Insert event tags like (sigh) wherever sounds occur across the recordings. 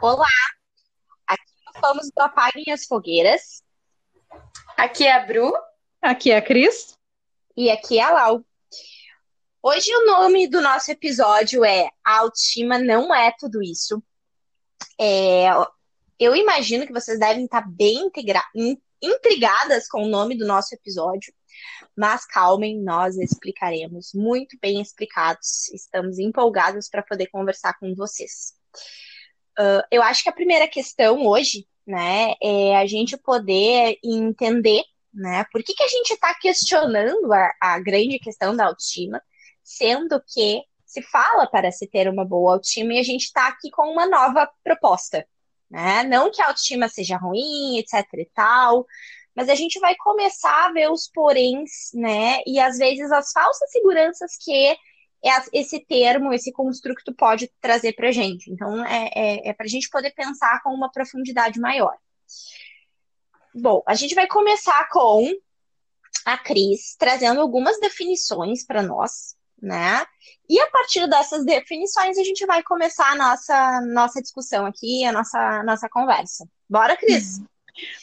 Olá, aqui nós somos do Apaguem as Fogueiras. Aqui é a Bru. Aqui é a Cris. E aqui é a Lau. Hoje o nome do nosso episódio é A Autoestima Não É Tudo Isso. É, eu imagino que vocês devem estar bem integra- in- intrigadas com o nome do nosso episódio, mas calmem, nós explicaremos muito bem explicados. Estamos empolgados para poder conversar com vocês. Uh, eu acho que a primeira questão hoje, né, é a gente poder entender, né, por que, que a gente está questionando a, a grande questão da autoestima, sendo que se fala para se ter uma boa autoestima e a gente está aqui com uma nova proposta, né? Não que a autoestima seja ruim, etc e tal, mas a gente vai começar a ver os poréns, né? E às vezes as falsas seguranças que esse termo, esse construto pode trazer para a gente. Então, é, é, é para a gente poder pensar com uma profundidade maior. Bom, a gente vai começar com a Cris trazendo algumas definições para nós, né? E a partir dessas definições, a gente vai começar a nossa, nossa discussão aqui, a nossa, nossa conversa. Bora, Cris?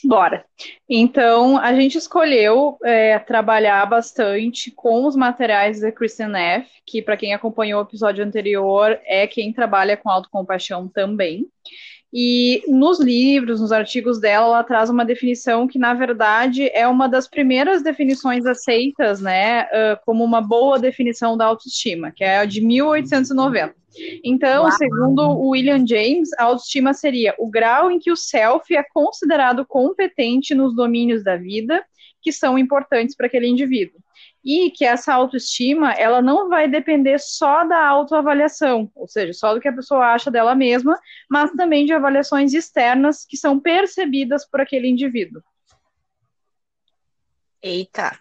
Bora. Então, a gente escolheu é, trabalhar bastante com os materiais da Kristen Neff, que, para quem acompanhou o episódio anterior, é quem trabalha com autocompaixão também. E nos livros, nos artigos dela, ela traz uma definição que, na verdade, é uma das primeiras definições aceitas, né, uh, como uma boa definição da autoestima, que é a de 1890. Então, Uau. segundo o William James, a autoestima seria o grau em que o self é considerado competente nos domínios da vida que são importantes para aquele indivíduo. E que essa autoestima, ela não vai depender só da autoavaliação, ou seja, só do que a pessoa acha dela mesma, mas também de avaliações externas que são percebidas por aquele indivíduo. Eita.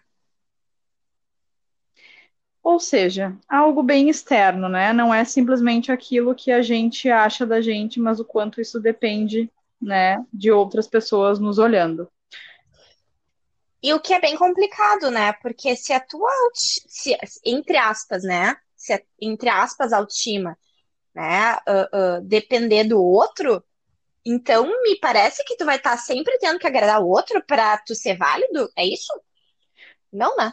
Ou seja, algo bem externo, né? Não é simplesmente aquilo que a gente acha da gente, mas o quanto isso depende, né, de outras pessoas nos olhando. E o que é bem complicado, né? Porque se a tua, se, entre aspas, né? Se a, entre aspas, autoestima, né? Uh, uh, depender do outro, então me parece que tu vai estar tá sempre tendo que agradar o outro para tu ser válido, é isso? Não, né?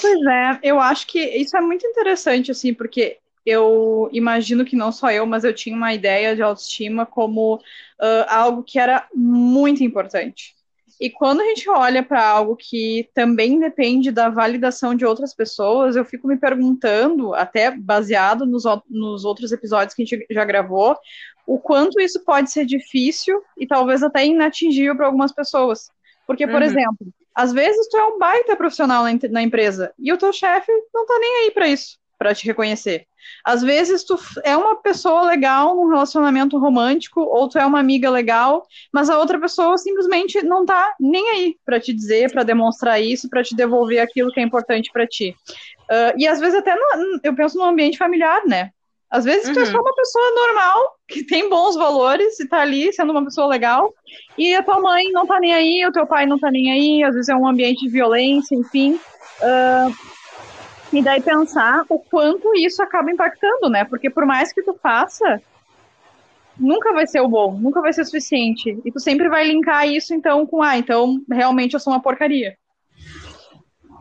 Pois é, eu acho que isso é muito interessante, assim, porque eu imagino que não só eu, mas eu tinha uma ideia de autoestima como uh, algo que era muito importante. E quando a gente olha para algo que também depende da validação de outras pessoas, eu fico me perguntando, até baseado nos, nos outros episódios que a gente já gravou, o quanto isso pode ser difícil e talvez até inatingível para algumas pessoas. Porque, por uhum. exemplo, às vezes tu é um baita profissional na, na empresa e o teu chefe não tá nem aí para isso, para te reconhecer. Às vezes tu é uma pessoa legal num relacionamento romântico ou tu é uma amiga legal, mas a outra pessoa simplesmente não tá nem aí para te dizer, para demonstrar isso, para te devolver aquilo que é importante para ti. Uh, e às vezes até no, eu penso no ambiente familiar, né? Às vezes uhum. tu é só uma pessoa normal, que tem bons valores e tá ali sendo uma pessoa legal, e a tua mãe não tá nem aí, o teu pai não tá nem aí, às vezes é um ambiente de violência, enfim. Uh, e daí pensar o quanto isso acaba impactando, né? Porque por mais que tu faça, nunca vai ser o bom, nunca vai ser suficiente. E tu sempre vai linkar isso, então, com, ah, então realmente eu sou uma porcaria.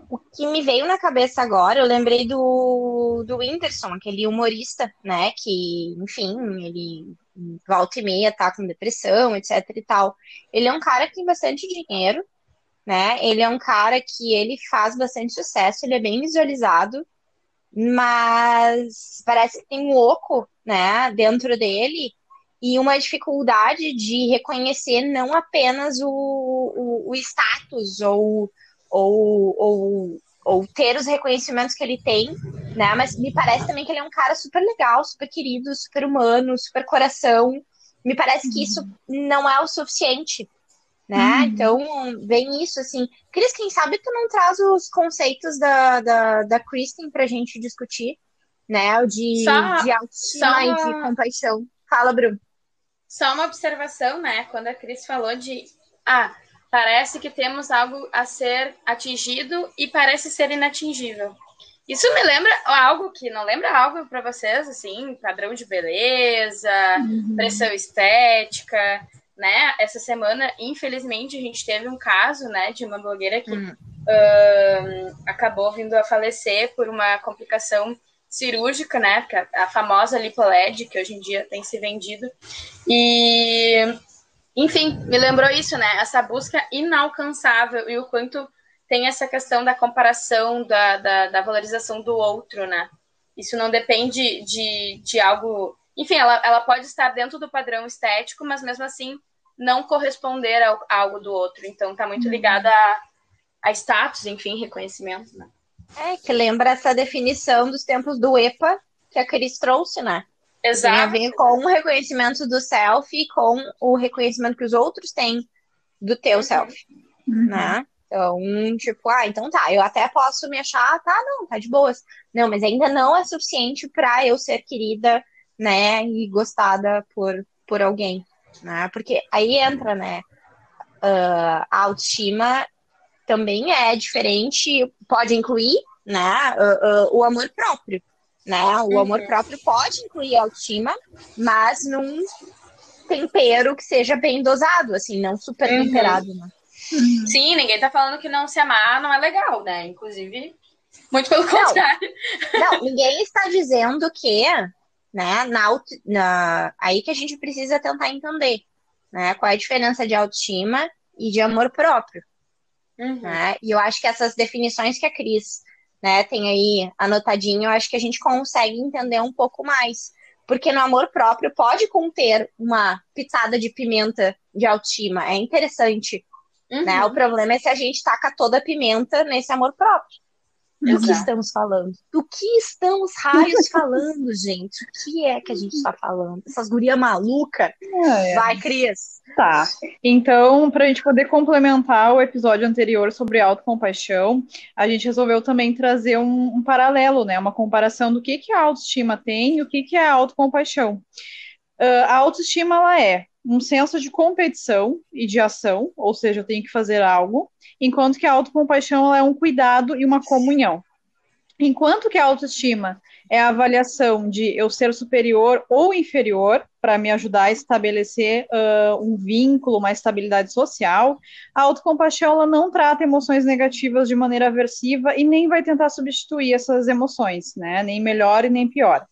O que me veio na cabeça agora, eu lembrei do, do Whindersson, aquele humorista, né? Que, enfim, ele volta e meia tá com depressão, etc e tal. Ele é um cara que tem bastante dinheiro, né? Ele é um cara que ele faz bastante sucesso, ele é bem visualizado, mas parece que tem um oco, né, dentro dele e uma dificuldade de reconhecer não apenas o, o, o status ou, ou, ou, ou ter os reconhecimentos que ele tem, né? Mas me parece também que ele é um cara super legal, super querido, super humano, super coração. Me parece que isso não é o suficiente né? Uhum. Então, vem isso, assim. Cris, quem sabe tu não traz os conceitos da, da, da Kristen pra gente discutir, né? O de, só, de autoestima e de compaixão. Fala, Bruno. Só uma observação, né? Quando a Cris falou de. Ah, parece que temos algo a ser atingido e parece ser inatingível. Isso me lembra algo que não lembra algo para vocês, assim, padrão de beleza, uhum. pressão estética, né? Essa semana, infelizmente, a gente teve um caso, né, de uma blogueira que uhum. uh, acabou vindo a falecer por uma complicação cirúrgica, né? A, a famosa lipoled, que hoje em dia tem se vendido. E, enfim, me lembrou isso, né? Essa busca inalcançável e o quanto tem essa questão da comparação, da, da, da valorização do outro, né? Isso não depende de, de algo. Enfim, ela, ela pode estar dentro do padrão estético, mas mesmo assim não corresponder a, a algo do outro. Então, tá muito ligado a, a status, enfim, reconhecimento, né? É, que lembra essa definição dos tempos do EPA que a Cris trouxe, né? Exato. Tem a ver com o reconhecimento do self e com o reconhecimento que os outros têm do teu uhum. self, uhum. né? Então, tipo, ah, então tá, eu até posso me achar, tá, não, tá de boas. Não, mas ainda não é suficiente para eu ser querida, né, e gostada por, por alguém, né? Porque aí entra, né, uh, a autoestima também é diferente, pode incluir, né, uh, uh, o amor próprio, né? O uhum. amor próprio pode incluir a autoestima, mas num tempero que seja bem dosado, assim, não super uhum. temperado, né? Uhum. Sim, ninguém tá falando que não se amar não é legal, né? Inclusive, muito pelo contrário. Não, ninguém está dizendo que, né, na, na, aí que a gente precisa tentar entender, né? Qual é a diferença de autoestima e de amor próprio. Uhum. Né? E eu acho que essas definições que a Cris né, tem aí anotadinho, eu acho que a gente consegue entender um pouco mais. Porque no amor próprio pode conter uma pitada de pimenta de autoestima. É interessante Uhum. Né? O problema é se a gente taca toda a pimenta nesse amor próprio. Do que estamos falando? Do que estamos raios falando, gente? O que é que a gente está falando? Essas gurias malucas? É. Vai, Cris. Tá. Então, para a gente poder complementar o episódio anterior sobre autocompaixão, a gente resolveu também trazer um, um paralelo, né? Uma comparação do que, que a autoestima tem e o que, que é a autocompaixão. Uh, a autoestima, ela é um senso de competição e de ação, ou seja, eu tenho que fazer algo, enquanto que a autocompaixão é um cuidado e uma comunhão. Enquanto que a autoestima é a avaliação de eu ser superior ou inferior para me ajudar a estabelecer uh, um vínculo, uma estabilidade social, a autocompaixão ela não trata emoções negativas de maneira aversiva e nem vai tentar substituir essas emoções, né? Nem melhor e nem pior.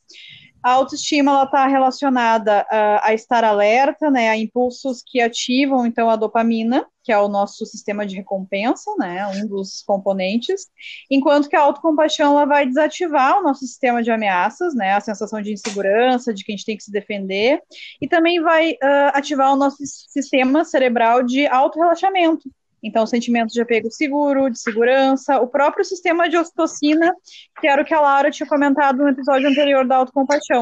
A autoestima ela está relacionada a, a, estar alerta, né, a impulsos que ativam então a dopamina, que é o nosso sistema de recompensa, né, um dos componentes, enquanto que a autocompaixão ela vai desativar o nosso sistema de ameaças, né, a sensação de insegurança, de que a gente tem que se defender, e também vai uh, ativar o nosso sistema cerebral de autorrelaxamento, então, sentimentos de apego seguro, de segurança, o próprio sistema de ocitocina, que era o que a Laura tinha comentado no episódio anterior da autocompaixão.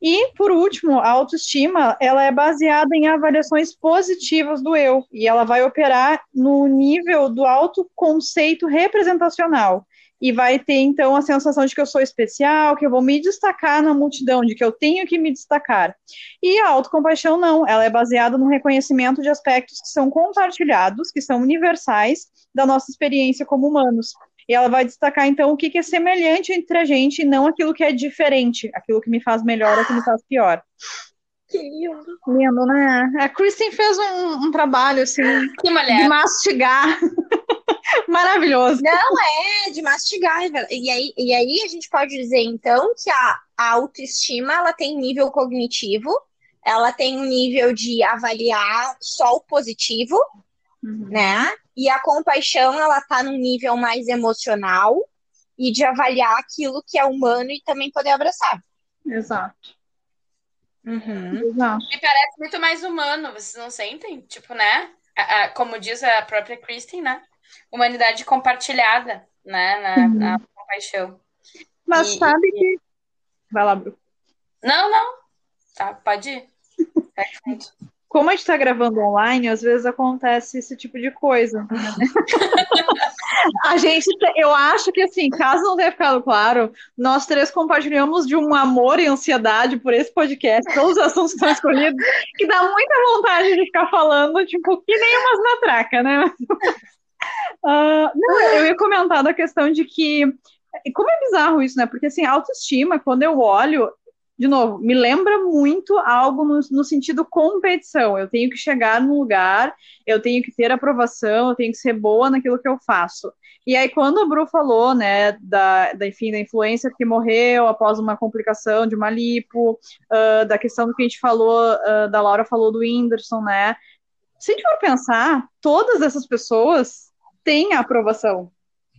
E, por último, a autoestima, ela é baseada em avaliações positivas do eu, e ela vai operar no nível do autoconceito representacional e vai ter então a sensação de que eu sou especial, que eu vou me destacar na multidão, de que eu tenho que me destacar. E a autocompaixão não, ela é baseada no reconhecimento de aspectos que são compartilhados, que são universais da nossa experiência como humanos. E ela vai destacar, então, o que, é semelhante entre a gente e não aquilo que é diferente, aquilo que me faz melhor ou que me faz pior. Que lindo. Lindo, né? A Kristen fez um, um trabalho, assim, de mastigar (laughs) (laughs) Maravilhoso. Não é de mastigar. E aí, e aí a gente pode dizer, então, que a, a autoestima ela tem nível cognitivo, ela tem um nível de avaliar só o positivo, uhum. né? E a compaixão, ela tá num nível mais emocional e de avaliar aquilo que é humano e também poder abraçar. Exato. Uhum. Exato. Me parece muito mais humano, vocês não sentem? Tipo, né? como diz a própria Kristen, né? Humanidade compartilhada, né, na, uhum. na compaixão. Mas e, sabe que. Vai lá, Bru. Não, não. Tá, pode ir. (laughs) Como a gente está gravando online, às vezes acontece esse tipo de coisa. (laughs) A gente, eu acho que assim, caso não tenha ficado claro, nós três compartilhamos de um amor e ansiedade por esse podcast, todos os assuntos que estão escolhidos, que dá muita vontade de ficar falando, tipo, que nem umas matraca, né? Uh, não, eu ia comentar da questão de que como é bizarro isso, né? Porque assim, autoestima, quando eu olho, de novo, me lembra muito algo no, no, sentido competição. Eu tenho que chegar num lugar, eu tenho que ter aprovação, eu tenho que ser boa naquilo que eu faço. E aí, quando a Bru falou, né, da, da, enfim, da influência que morreu após uma complicação de uma lipo, uh, da questão do que a gente falou, uh, da Laura falou do Whindersson, né, se a gente for pensar, todas essas pessoas têm a aprovação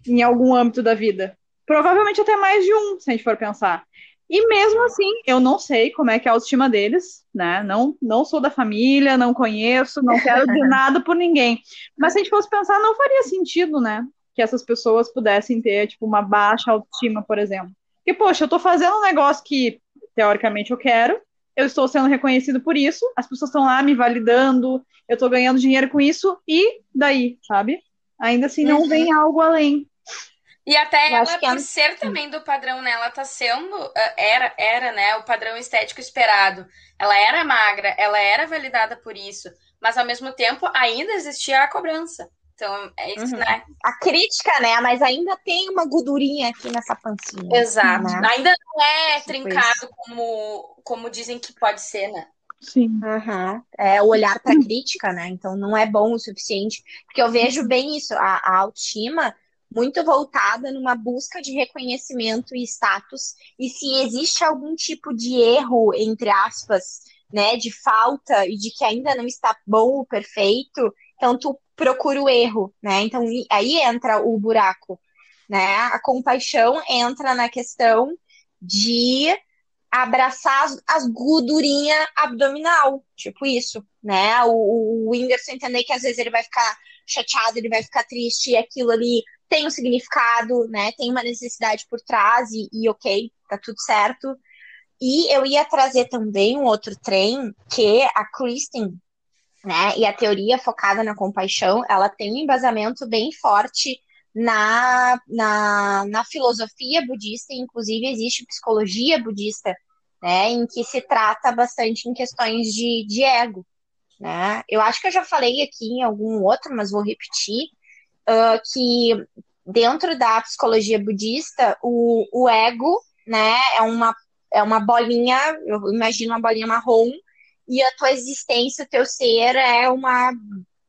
em algum âmbito da vida. Provavelmente até mais de um, se a gente for pensar. E mesmo assim, eu não sei como é que é a autoestima deles, né? Não, não sou da família, não conheço, não quero dizer (laughs) nada por ninguém. Mas se a gente fosse pensar, não faria sentido, né? Que essas pessoas pudessem ter, tipo, uma baixa autoestima, por exemplo. Porque, poxa, eu tô fazendo um negócio que, teoricamente, eu quero, eu estou sendo reconhecido por isso, as pessoas estão lá me validando, eu estou ganhando dinheiro com isso, e daí, sabe? Ainda assim, não uhum. vem algo além. E até eu ela, por é... ser também do padrão, né? Ela tá sendo. Eh, era, era, né? O padrão estético esperado. Ela era magra, ela era validada por isso. Mas ao mesmo tempo ainda existia a cobrança. Então, é isso, uhum. né? A crítica, né? Mas ainda tem uma gordurinha aqui nessa pancinha. Exato. Né? Ainda não é tipo trincado como, como dizem que pode ser, né? Sim. Uhum. É o olhar para crítica, né? Então não é bom o suficiente. Porque eu vejo bem isso, a, a autoestima muito voltada numa busca de reconhecimento e status, e se existe algum tipo de erro, entre aspas, né, de falta e de que ainda não está bom o perfeito, então tu procura o erro, né? Então aí entra o buraco, né? A compaixão entra na questão de abraçar as, as gordurinhas abdominal, tipo isso, né? O, o Whindersson entender que às vezes ele vai ficar chateado, ele vai ficar triste, e aquilo ali tem um significado, né? Tem uma necessidade por trás e, e ok, tá tudo certo. E eu ia trazer também um outro trem que a Kristen, né? E a teoria focada na compaixão, ela tem um embasamento bem forte na, na, na filosofia budista, inclusive existe psicologia budista, né? Em que se trata bastante em questões de, de ego. Né? Eu acho que eu já falei aqui em algum outro, mas vou repetir uh, que dentro da psicologia budista, o, o ego, né, é uma, é uma bolinha, eu imagino uma bolinha marrom, e a tua existência, o teu ser é uma,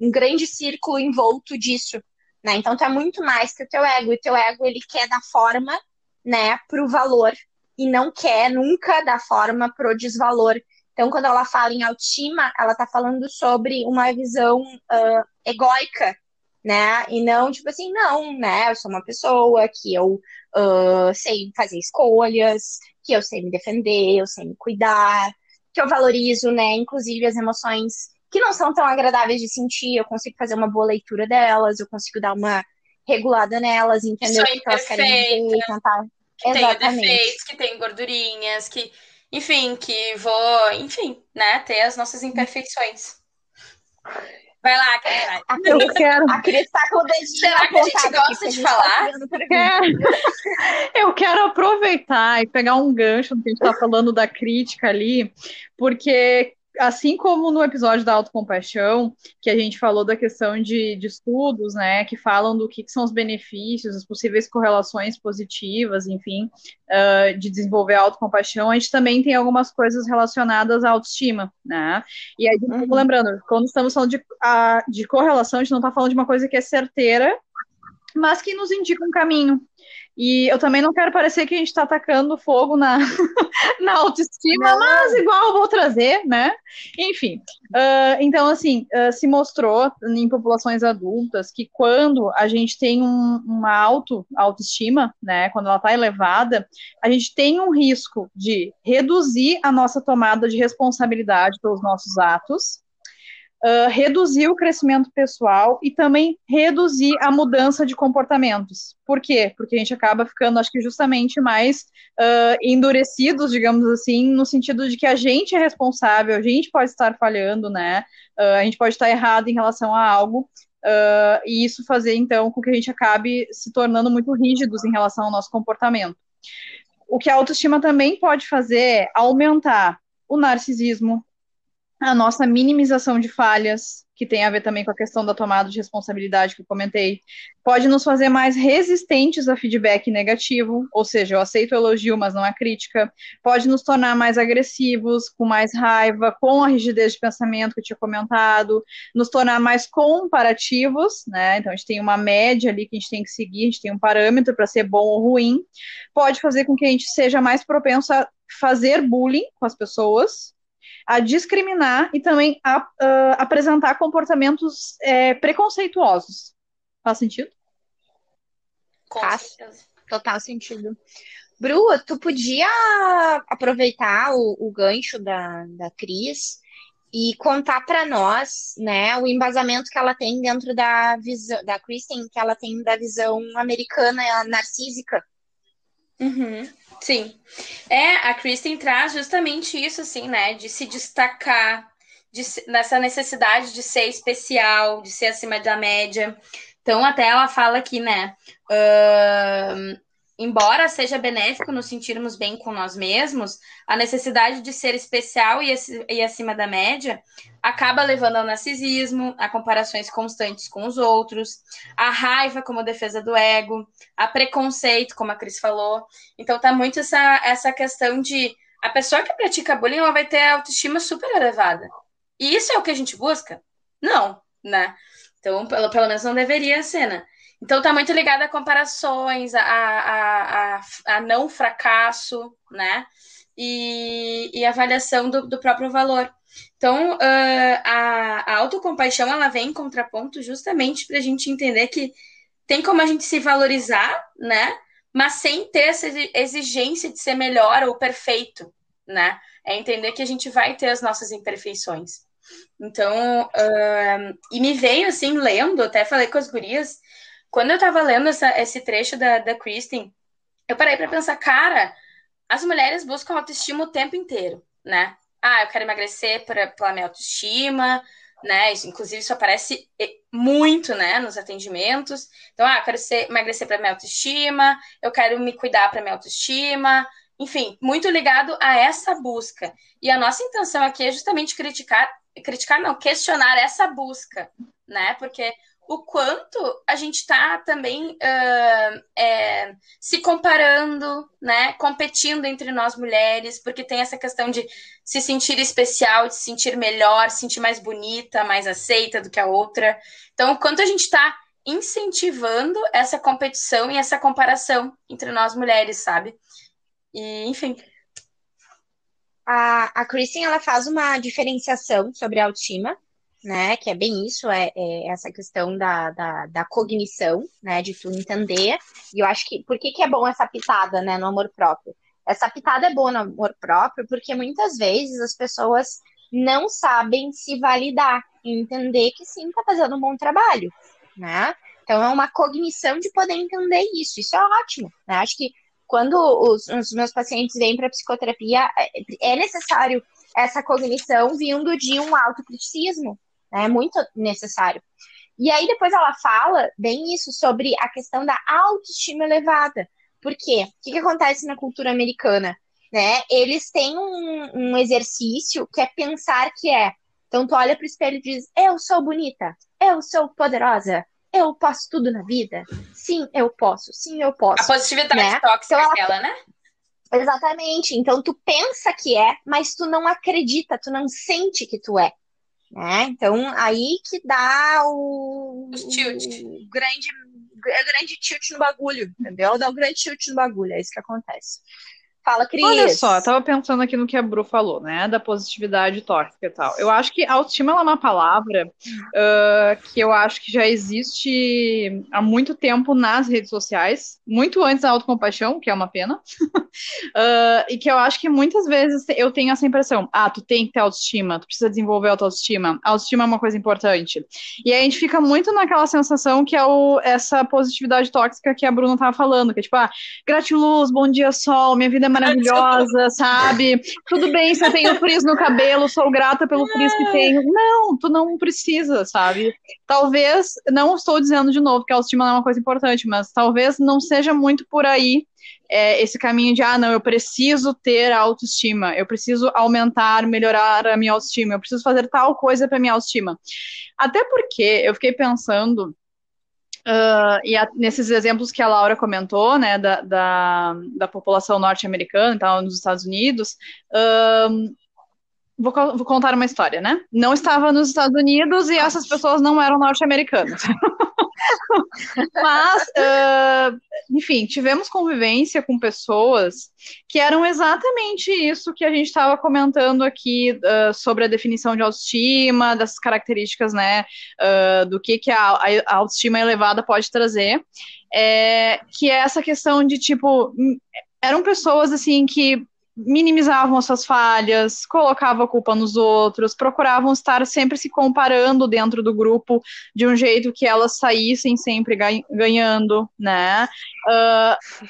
um grande círculo envolto disso, né? Então tu é muito mais que o teu ego, e o teu ego ele quer dar forma, né, pro valor e não quer nunca dar forma pro desvalor. Então, quando ela fala em autoestima, ela está falando sobre uma visão uh, egóica né? E não, tipo assim, não, né? Eu sou uma pessoa que eu uh, sei fazer escolhas, que eu sei me defender, eu sei me cuidar, que eu valorizo, né? Inclusive as emoções que não são tão agradáveis de sentir, eu consigo fazer uma boa leitura delas, eu consigo dar uma regulada nelas, entender o que, que elas querem dizer, tentar. Que Exatamente. tem defeitos, que tem gordurinhas, que, enfim, que vou, enfim, né, ter as nossas imperfeições. Vai lá, Cris. Eu quero. A Cris tá com o dedinho Será que a gente gosta de falar? Eu quero aproveitar e pegar um gancho no que a gente tá falando da crítica ali, porque assim como no episódio da autocompaixão, que a gente falou da questão de, de estudos, né, que falam do que, que, são os benefícios, as possíveis correlações positivas, enfim, uh, de desenvolver a autocompaixão, a gente também tem algumas coisas relacionadas à autoestima, né? E aí, uhum. lembrando, quando estamos falando de, a, de correlação, a gente não está falando de uma coisa que é certeira, mas que nos indica um caminho. E eu também não quero parecer que a gente está atacando fogo na, (laughs) na autoestima, não. mas igual eu vou trazer, né? Enfim. Uh, então, assim, uh, se mostrou em populações adultas que quando a gente tem um, uma auto, autoestima, né? Quando ela está elevada, a gente tem um risco de reduzir a nossa tomada de responsabilidade pelos nossos atos reduzir o crescimento pessoal e também reduzir a mudança de comportamentos. Por quê? Porque a gente acaba ficando, acho que justamente mais uh, endurecidos, digamos assim, no sentido de que a gente é responsável, a gente pode estar falhando, né? Uh, a gente pode estar errado em relação a algo, e isso fazer então com que a gente acabe se tornando muito rígidos em relação ao nosso comportamento. O que a autoestima também pode fazer é aumentar o narcisismo, a nossa minimização de falhas, que tem a ver também com a questão da tomada de responsabilidade que eu comentei, pode nos fazer mais resistentes a feedback negativo, ou seja, eu aceito o elogio, mas não a crítica, pode nos tornar mais agressivos, com mais raiva, com a rigidez de pensamento que eu tinha comentado, nos tornar mais comparativos, né? Então a gente tem uma média ali que a gente tem que seguir, a gente tem um parâmetro para ser bom ou ruim, pode fazer com que a gente seja mais propenso a fazer bullying com as pessoas, a discriminar e também a uh, apresentar comportamentos é, preconceituosos. Faz sentido? Faz total sentido. Bru, tu podia aproveitar o, o gancho da, da Cris e contar para nós, né, o embasamento que ela tem dentro da visão da Kristen, que ela tem da visão americana narcísica. Uhum. Sim. É, a Kristen traz justamente isso, assim, né? De se destacar, de, nessa necessidade de ser especial, de ser acima da média. Então, até ela fala aqui, né? Uh, embora seja benéfico nos sentirmos bem com nós mesmos, a necessidade de ser especial e, acima da média acaba levando ao narcisismo, a comparações constantes com os outros, a raiva como defesa do ego, a preconceito, como a Cris falou. Então tá muito essa, essa questão de a pessoa que pratica bullying ela vai ter a autoestima super elevada. E isso é o que a gente busca? Não, né? Então, pelo, pelo menos não deveria ser, né? Então tá muito ligado a comparações, a, a, a, a não fracasso, né? E, e avaliação do, do próprio valor. Então, uh, a, a autocompaixão ela vem em contraponto justamente para a gente entender que tem como a gente se valorizar, né? Mas sem ter essa exigência de ser melhor ou perfeito, né? É entender que a gente vai ter as nossas imperfeições. Então, uh, e me veio assim, lendo, até falei com as gurias, quando eu tava lendo essa, esse trecho da, da Kristen, eu parei para pensar, cara, as mulheres buscam autoestima o tempo inteiro, né? Ah, eu quero emagrecer pra, pela minha autoestima, né? Inclusive, isso aparece muito, né, nos atendimentos. Então, ah, eu quero ser, emagrecer para minha autoestima, eu quero me cuidar para minha autoestima. Enfim, muito ligado a essa busca. E a nossa intenção aqui é justamente criticar, criticar não, questionar essa busca, né? Porque o quanto a gente está também uh, é, se comparando, né, competindo entre nós mulheres, porque tem essa questão de se sentir especial, de se sentir melhor, se sentir mais bonita, mais aceita do que a outra. Então, o quanto a gente está incentivando essa competição e essa comparação entre nós mulheres, sabe? E, enfim. A, a Kristen, ela faz uma diferenciação sobre a autoestima, né? Que é bem isso, é, é essa questão da, da, da, cognição, né? De tu entender. E eu acho que por que, que é bom essa pitada, né? No amor próprio. Essa pitada é boa no amor próprio porque muitas vezes as pessoas não sabem se validar e entender que sim, tá fazendo um bom trabalho, né? Então é uma cognição de poder entender isso. Isso é ótimo, né? Acho que quando os, os meus pacientes vêm para psicoterapia, é, é necessário essa cognição vindo de um autocriticismo? É muito necessário. E aí depois ela fala bem isso sobre a questão da autoestima elevada. Por quê? O que, que acontece na cultura americana? Né? Eles têm um, um exercício que é pensar que é. Então tu olha para o espelho e diz: Eu sou bonita, eu sou poderosa, eu posso tudo na vida. Sim, eu posso, sim, eu posso. A positividade né? tóxica então, ela... né? Exatamente. Então tu pensa que é, mas tu não acredita, tu não sente que tu é. Né? Então, aí que dá o, tilt. o grande, grande tilt no bagulho, entendeu? Dá o grande tilt no bagulho, é isso que acontece. Fala, Cris. Olha só, eu tava pensando aqui no que a Bru falou, né? Da positividade tóxica e tal. Eu acho que autoestima é uma palavra uh, que eu acho que já existe há muito tempo nas redes sociais, muito antes da autocompaixão, que é uma pena. uh, (laughs) e que eu acho que muitas vezes eu tenho essa impressão: ah, tu tem que ter autoestima, tu precisa desenvolver autoestima. Autoestima é uma coisa importante. E aí a gente fica muito naquela sensação que é o, essa positividade tóxica que a Bruna tava falando, que é tipo, ah, gratiluz, bom dia, sol, minha vida é maravilhosa, sabe? Tudo bem se eu tenho frizz no cabelo, sou grata pelo frizz que tenho. Não, tu não precisa, sabe? Talvez, não estou dizendo de novo que a autoestima não é uma coisa importante, mas talvez não seja muito por aí é, esse caminho de, ah, não, eu preciso ter autoestima, eu preciso aumentar, melhorar a minha autoestima, eu preciso fazer tal coisa para minha autoestima. Até porque eu fiquei pensando, uh, e a, nesses exemplos que a Laura comentou, né, da, da, da população norte-americana, então, nos Estados Unidos, uh, Vou, vou, contar uma história, né? Não estava nos Estados Unidos e essas pessoas não eram norte-americanas. (laughs) (laughs) Mas, uh, enfim, tivemos convivência com pessoas que eram exatamente isso que a gente estava comentando aqui uh, sobre a definição de autoestima, dessas características, né, uh, do que, que a, a, autoestima elevada pode trazer, é, que é essa questão de, tipo, hum, eram pessoas, assim, que minimizavam suas falhas, colocavam a culpa nos outros, procuravam estar sempre se comparando dentro do grupo de um jeito que elas saíssem sempre ganhando, né? Uh,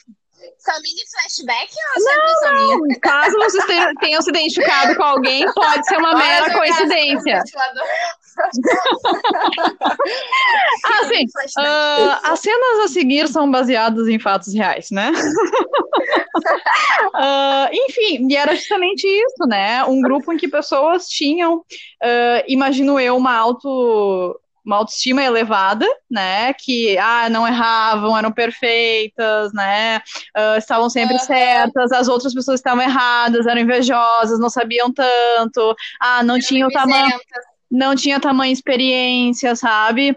só mini flashback ou não, não. Caso vocês (laughs) tenham se identificado com alguém, pode ser uma mera coincidência. assim, (laughs) uh, as cenas a seguir são baseadas em fatos reais, né? uh, (laughs) enfim, e era justamente isso, né? Um grupo em que pessoas tinham, uh, imagino eu, uma auto uma autoestima elevada, né? Que ah, não erravam, eram perfeitas, né? Uh, estavam sempre uhum. certas, as outras pessoas estavam erradas, eram invejosas, não sabiam tanto, ah, não tinham o tamanho. Não tinha tamanho experiência, sabe?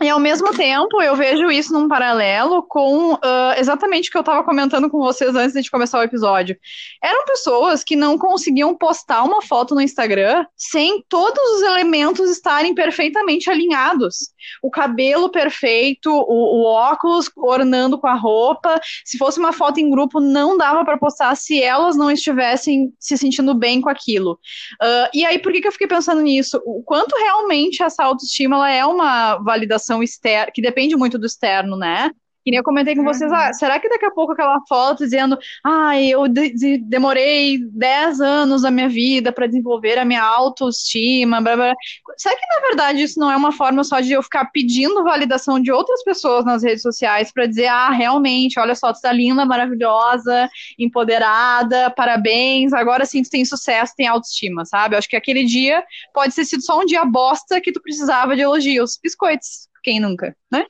E ao mesmo tempo, eu vejo isso num paralelo com uh, exatamente o que eu estava comentando com vocês antes de começar o episódio. Eram pessoas que não conseguiam postar uma foto no Instagram sem todos os elementos estarem perfeitamente alinhados. O cabelo perfeito, o, o óculos ornando com a roupa. Se fosse uma foto em grupo, não dava para postar se elas não estivessem se sentindo bem com aquilo. Uh, e aí, por que, que eu fiquei pensando nisso? O quanto realmente essa autoestima ela é uma validação externa, que depende muito do externo, né? Que nem eu comentei com vocês, ah, será que daqui a pouco aquela foto dizendo, ah, eu de demorei 10 anos da minha vida para desenvolver a minha autoestima, blá, blá. será que na verdade isso não é uma forma só de eu ficar pedindo validação de outras pessoas nas redes sociais para dizer, ah, realmente, olha só, tu tá linda, maravilhosa, empoderada, parabéns, agora sim tu tem sucesso, tem autoestima, sabe? Eu acho que aquele dia pode ter sido só um dia bosta que tu precisava de elogios, biscoitos, quem nunca, né?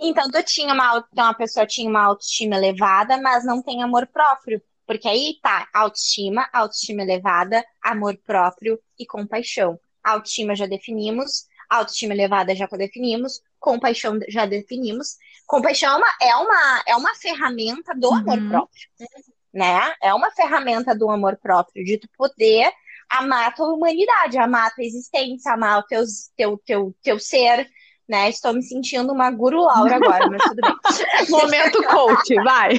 Então, tu tinha uma, então a pessoa tinha uma autoestima elevada, mas não tem amor próprio. Porque aí tá autoestima, autoestima elevada, amor próprio e compaixão. Autoestima já definimos, autoestima elevada já definimos, compaixão já definimos. Compaixão é uma, é uma, é uma ferramenta do uhum. amor próprio, né? É uma ferramenta do amor próprio, de tu poder amar a tua humanidade, amar a tua existência, amar o teu, teu, teu, teu ser, né? Estou me sentindo uma guru Laura agora, mas tudo bem. (laughs) Momento coach, vai.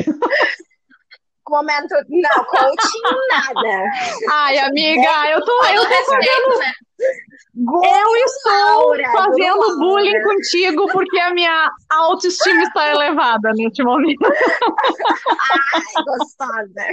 Momento. Não, coaching nada. Ai, amiga, eu tô. Eu tô fazendo. Né? Eu estou Laura, fazendo bullying contigo porque a minha autoestima está elevada neste momento. Ai, gostosa.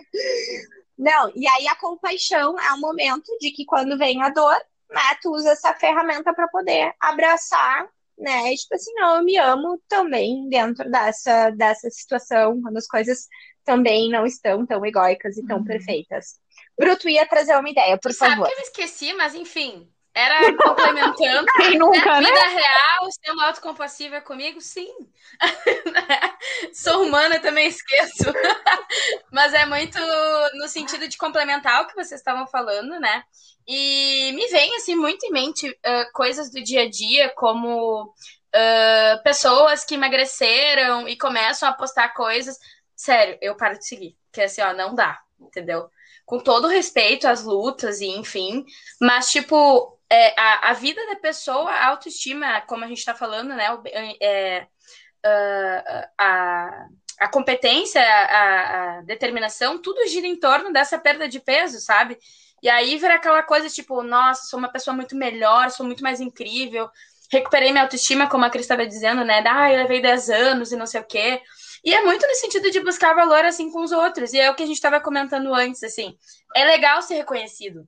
Não, e aí a compaixão é o momento de que quando vem a dor, né, tu usa essa ferramenta para poder abraçar né? E, tipo assim, não, eu me amo também dentro dessa, dessa situação, quando as coisas também não estão tão egóicas e tão uhum. perfeitas. Bruto ia trazer uma ideia, por tu favor. Sabe que eu me esqueci, mas enfim. Era (laughs) complementando. Quem nunca, né? Vida real, ser uma autocompassiva comigo, sim. (laughs) Sou humana, também esqueço. (laughs) Mas é muito no sentido de complementar o que vocês estavam falando, né? E me vem, assim, muito em mente uh, coisas do dia a dia, como uh, pessoas que emagreceram e começam a postar coisas. Sério, eu paro de seguir. Porque assim, ó, não dá, entendeu? Com todo respeito às lutas e enfim. Mas, tipo, é, a, a vida da pessoa, a autoestima, como a gente tá falando, né? É, uh, a, a competência, a, a determinação, tudo gira em torno dessa perda de peso, sabe? E aí vira aquela coisa tipo, nossa, sou uma pessoa muito melhor, sou muito mais incrível. Recuperei minha autoestima, como a Cris estava dizendo, né? Ah, eu levei 10 anos e não sei o quê. E é muito no sentido de buscar valor assim com os outros. E é o que a gente estava comentando antes, assim. É legal ser reconhecido.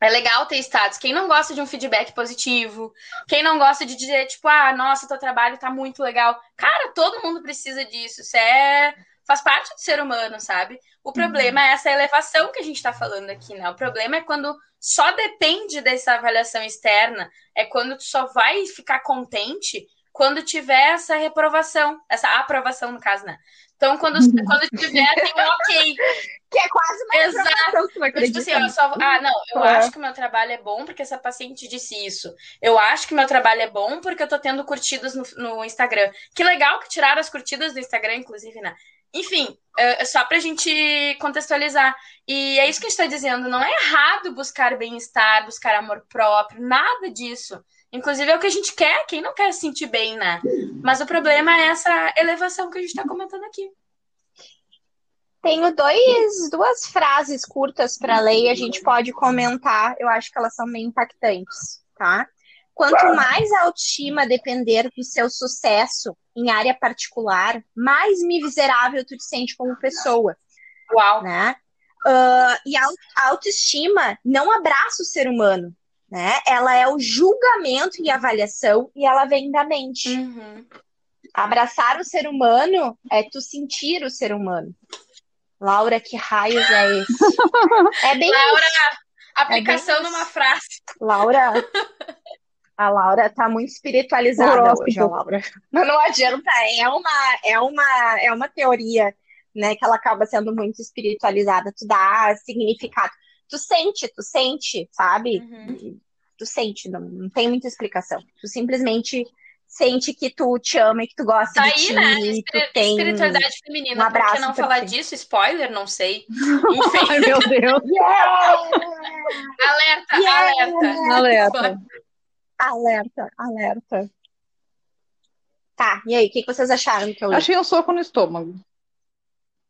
É legal ter status. Quem não gosta de um feedback positivo, quem não gosta de dizer, tipo, ah, nossa, teu trabalho tá muito legal. Cara, todo mundo precisa disso. Isso é. faz parte do ser humano, sabe? O problema uhum. é essa elevação que a gente tá falando aqui, né? O problema é quando só depende dessa avaliação externa, é quando tu só vai ficar contente quando tiver essa reprovação, essa aprovação, no caso, né? Então, quando, uhum. quando tiver, tem um ok. (laughs) Que é quase uma Exato. Tipo assim, eu só, ah, não, eu é. acho que o meu trabalho é bom porque essa paciente disse isso. Eu acho que meu trabalho é bom porque eu tô tendo curtidas no, no Instagram. Que legal que tiraram as curtidas do Instagram, inclusive, né? Enfim, é, é só pra gente contextualizar. E é isso que a gente tá dizendo. Não é errado buscar bem-estar, buscar amor próprio, nada disso. Inclusive é o que a gente quer, quem não quer se sentir bem, né? Mas o problema é essa elevação que a gente está comentando aqui. Tenho dois, duas frases curtas para ler e a gente pode comentar. Eu acho que elas são meio impactantes, tá? Quanto mais a autoestima depender do seu sucesso em área particular, mais miserável tu te sente como pessoa. Uau! Né? Uh, e a autoestima não abraça o ser humano né? Ela é o julgamento e avaliação e ela vem da mente. Uhum. Abraçar o ser humano é tu sentir o ser humano. Laura, que raios é esse? (laughs) É bem Laura, isso. aplicação é numa frase. Laura, a Laura tá muito espiritualizada hoje, a Laura. Mas não adianta, é uma, é uma, é uma teoria, né, que ela acaba sendo muito espiritualizada, tu dá significado tu sente, tu sente, sabe? Uhum. Tu sente, não, não tem muita explicação. Tu simplesmente sente que tu te ama e que tu gosta tá de aí, ti, né? tu tem espiritualidade feminina. Um abraço Por que não falar ti. disso? Spoiler, não sei. (laughs) Enfim. Ai, meu Deus. Yeah! (laughs) alerta, yeah! alerta. Alerta. Alerta, alerta. Tá, e aí, o que, que vocês acharam que eu li? Achei um soco no estômago.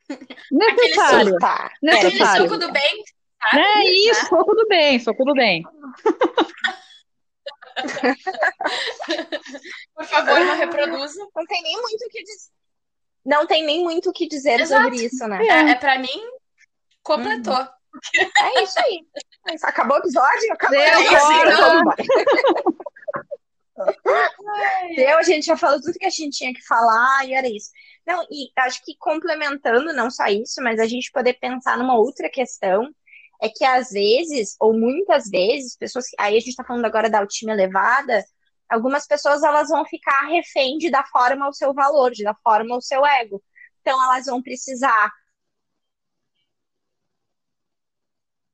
(laughs) Necessário. Aquele soco, Necessário. Aquele soco do bem Sabe? É isso, né? tudo bem, sou tudo bem. Por favor, não reproduza. Não tem nem muito o que dizer. Não tem nem muito o que dizer Exato. sobre isso, né? É, é para mim, completou. Uhum. É isso aí. É acabou o episódio? Acabou. Deu, Deu, a gente já falou tudo que a gente tinha que falar e era isso. Não, e acho que complementando não só isso, mas a gente poder pensar numa outra questão é que às vezes, ou muitas vezes, pessoas, aí a gente está falando agora da autoestima elevada, algumas pessoas elas vão ficar refém de dar forma ao seu valor, de dar forma ao seu ego. Então elas vão precisar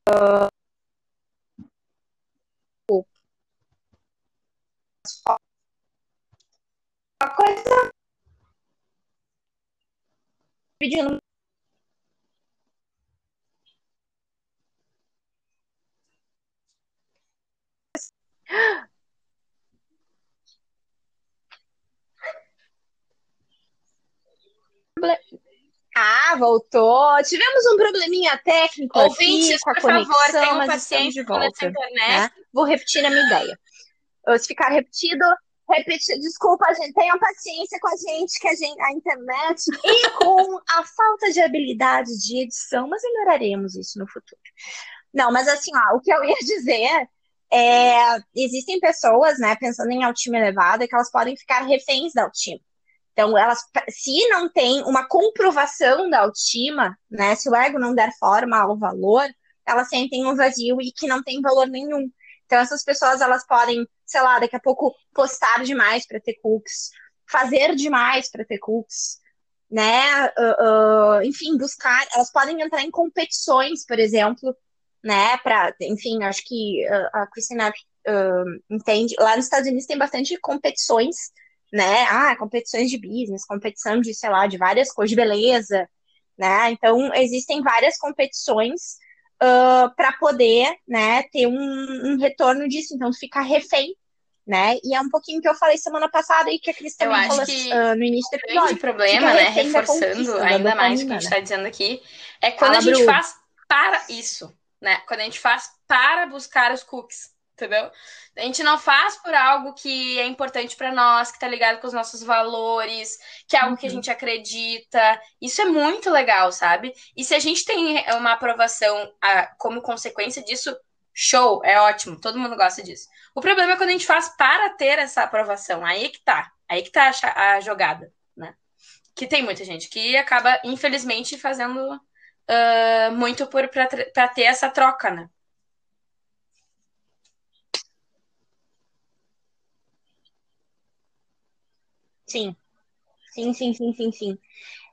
uh, uma coisa pedindo Ah, voltou. Tivemos um probleminha técnico Ouvintes, aqui com a conexão, favor, tenham mas estamos de volta. Né? Vou repetir a minha ideia. Se ficar repetido, repete, desculpa, gente, tenham paciência com a gente, que a, gente, a internet e (laughs) com a falta de habilidades de edição, mas melhoraremos isso no futuro. Não, mas assim, ó, o que eu ia (laughs) dizer é, existem pessoas, né, pensando em autoestima elevada, que elas podem ficar reféns da autoestima. Então, elas, se não tem uma comprovação da autoestima, né, se o ego não der forma ao valor, elas sentem um vazio e que não tem valor nenhum. Então, essas pessoas, elas podem, sei lá, daqui a pouco postar demais para ter cookies, fazer demais para ter cookies, né? Uh, uh, enfim, buscar. Elas podem entrar em competições, por exemplo, né? Para, enfim, acho que uh, a Cristina uh, entende. Lá nos Estados Unidos tem bastante competições, né? Ah, competições de business, competição de, sei lá, de várias coisas, de beleza, né? Então, existem várias competições uh, para poder, né, ter um, um, retorno disso. Então, ficar refém né? E é um pouquinho que eu falei semana passada e que a Cris também falou uh, no início do episódio. O problema, né, reforçando ainda mais o que a gente está dizendo aqui, é quando Fala, a gente Bru. faz para isso né? Quando a gente faz para buscar os cookies, entendeu? A gente não faz por algo que é importante para nós, que tá ligado com os nossos valores, que é algo uhum. que a uhum. gente acredita. Isso é muito legal, sabe? E se a gente tem uma aprovação a, como consequência disso, show, é ótimo, todo mundo gosta disso. O problema é quando a gente faz para ter essa aprovação. Aí que tá. Aí que tá a, a jogada, né? Que tem muita gente que acaba, infelizmente, fazendo uh, muito para ter essa troca, né? Sim. Sim, sim, sim, sim, sim.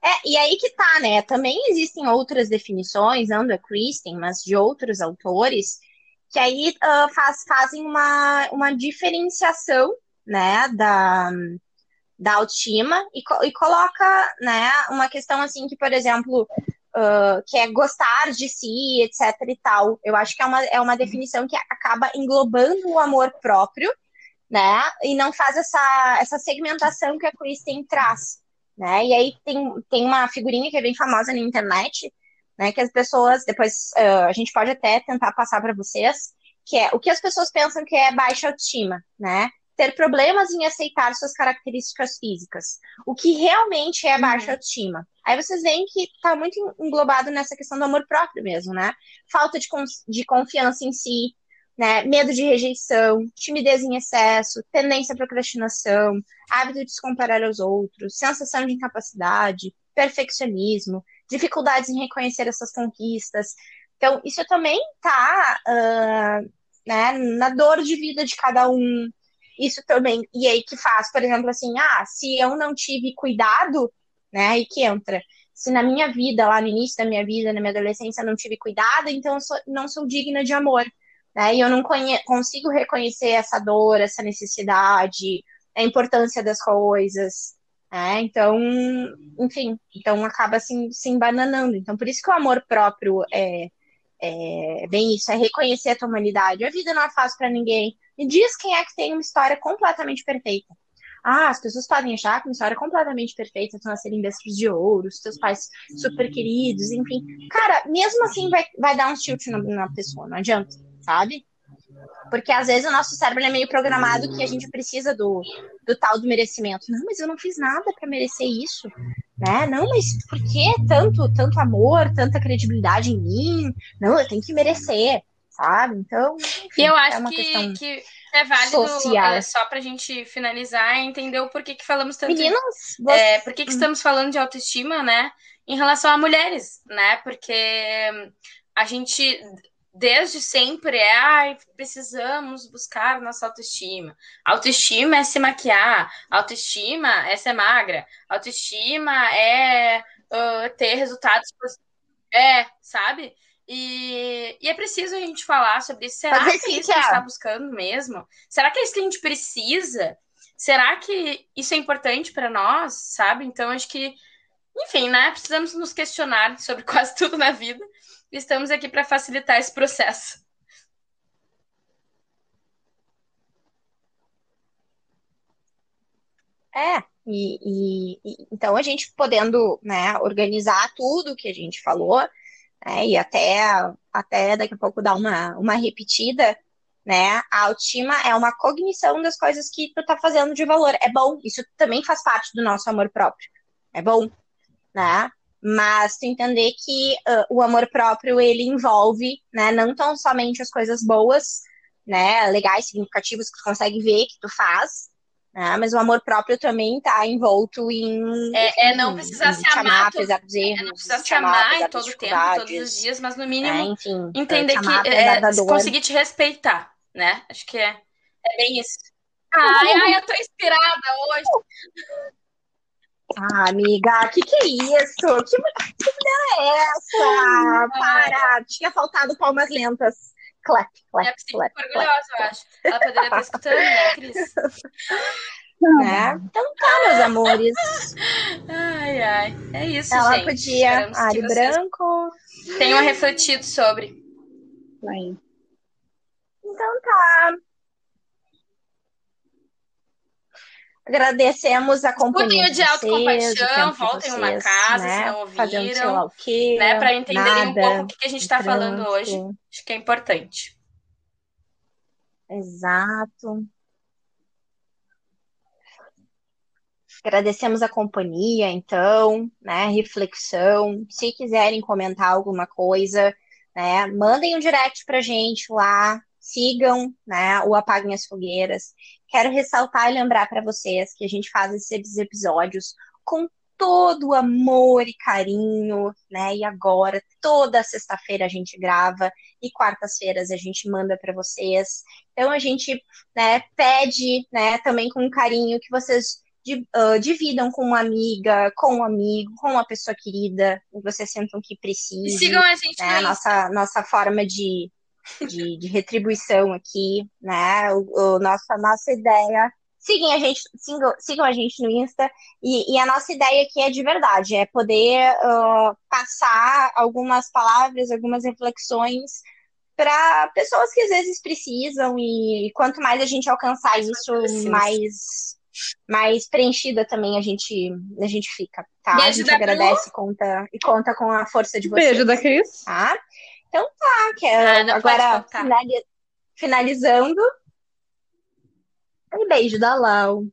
É, e aí que tá, né? Também existem outras definições, não da Kristen, mas de outros autores, que aí uh, faz, fazem uma, uma diferenciação, né, da, da autoestima e, e coloca, né, uma questão assim que, por exemplo, uh, que é gostar de si, etc e tal. Eu acho que é uma, é uma definição que acaba englobando o amor próprio, né, e não faz essa, essa segmentação que a Kristen traz, né, e aí tem, tem uma figurinha que é bem famosa na internet, né? Que as pessoas, depois uh, a gente pode até tentar passar para vocês, que é o que as pessoas pensam que é baixa autoestima, né? Ter problemas em aceitar suas características físicas. O que realmente é baixa uhum. autoestima. Aí vocês veem que está muito englobado nessa questão do amor próprio mesmo, né? Falta de, de confiança em si, né? Medo de rejeição, timidez em excesso, tendência à procrastinação, hábito de se comparar aos outros, sensação de incapacidade, perfeccionismo, dificuldades em reconhecer essas conquistas. Então, isso também tá uh, né, na dor de vida de cada um. Isso também, e aí que faz, por exemplo, assim, ah, se eu não tive cuidado, né, aí que entra. Se na minha vida, lá no início da minha vida, na minha adolescência, eu não tive cuidado, então eu sou, não sou digna de amor. Né? E eu não consigo reconhecer essa dor, essa necessidade, a importância das coisas. É, então, enfim, então acaba assim, se embananando. Então, por isso que o amor próprio é, é bem isso, é reconhecer a tua humanidade. A vida não é fácil para ninguém. Me diz quem é que tem uma história completamente perfeita. Ah, as pessoas podem achar que uma história completamente perfeita são serem bestas de ouro, os teus pais super queridos, enfim. Cara, mesmo assim vai, vai dar um tilt na pessoa, não adianta, sabe? Porque às vezes o nosso cérebro é meio programado que a gente precisa do, do tal do merecimento. Não, mas eu não fiz nada para merecer isso. Né? Não, mas por que tanto, tanto amor, tanta credibilidade em mim? Não, eu tenho que merecer, sabe? Então, enfim, eu acho é uma que, questão que é válido social. É, só pra gente finalizar entender o porquê que falamos tanto. Meninas, você... é, por que, que estamos falando de autoestima, né? Em relação a mulheres, né? Porque a gente desde sempre é, ai, precisamos buscar nossa autoestima. Autoestima é se maquiar, autoestima é ser magra, autoestima é uh, ter resultados. É, sabe? E, e, é preciso a gente falar sobre isso. Será que é isso que a gente está buscando mesmo? Será que é isso que a gente precisa? Será que isso é importante para nós, sabe? Então, acho que, enfim, né? Precisamos nos questionar sobre (laughs) quase tudo na vida estamos aqui para facilitar esse processo. É, e, e, então a gente podendo né, organizar tudo que a gente falou, né, e até, até daqui a pouco dar uma, uma repetida, né? A autoestima é uma cognição das coisas que tu tá fazendo de valor. É bom, isso também faz parte do nosso amor próprio. É bom, né? Mas tu entender que uh, o amor próprio ele envolve, né, não tão somente as coisas boas, né, legais, significativas que tu consegue ver que tu faz, né, mas o amor próprio também tá envolto em é, é não precisar se amar, apesar dos erros, é, não precisa se amar em todo o tempo, todos os dias, mas no mínimo é, enfim, entender que é, conseguir te respeitar, né? Acho que é, é bem isso. (laughs) Ai, ai, eu tô inspirada hoje. Ah, amiga, que que é isso? Que, que mulher é essa? Para! Tinha faltado palmas lentas. Clap, clap, é clap. orgulhosa, eu acho. Ela poderia estar escutando, né, Cris? É. Então tá, meus amores. Ai, ai. É isso, Ela gente. podia. Ari branco. Tenham refletido sobre. Vai. Então tá. Agradecemos a companhia um de, de autocompaixão, voltem uma casa, né? se não ouviram, quê, né? Para entenderem um pouco o que a gente está falando hoje. Acho que é importante. Exato. Agradecemos a companhia, então, né? Reflexão. Se quiserem comentar alguma coisa, né? Mandem um direct pra gente lá. Sigam, né? O Apaguem as Fogueiras. Quero ressaltar e lembrar para vocês que a gente faz esses episódios com todo o amor e carinho, né? E agora, toda sexta-feira a gente grava e quartas-feiras a gente manda para vocês. Então a gente, né, pede, né, também com carinho que vocês uh, dividam com uma amiga, com um amigo, com uma pessoa querida, que vocês sentam que precisam. Sigam a gente. Né, a nossa, nossa forma de, de, de, retribuição aqui, né? O, o, nossa, nossa ideia. Sigam a gente, sigam, sigam a gente no Insta. E, e, a nossa ideia aqui é de verdade, é poder uh, passar algumas palavras, algumas reflexões para pessoas que às vezes precisam e quanto mais a gente alcançar isso, mais mais preenchida também a gente, a gente fica, tá? Beijo a gente agradece e conta, e conta com a força de vocês. Beijo da Cris. Tá? Então tá, que é, ah, agora finalizando. E beijo da Lau.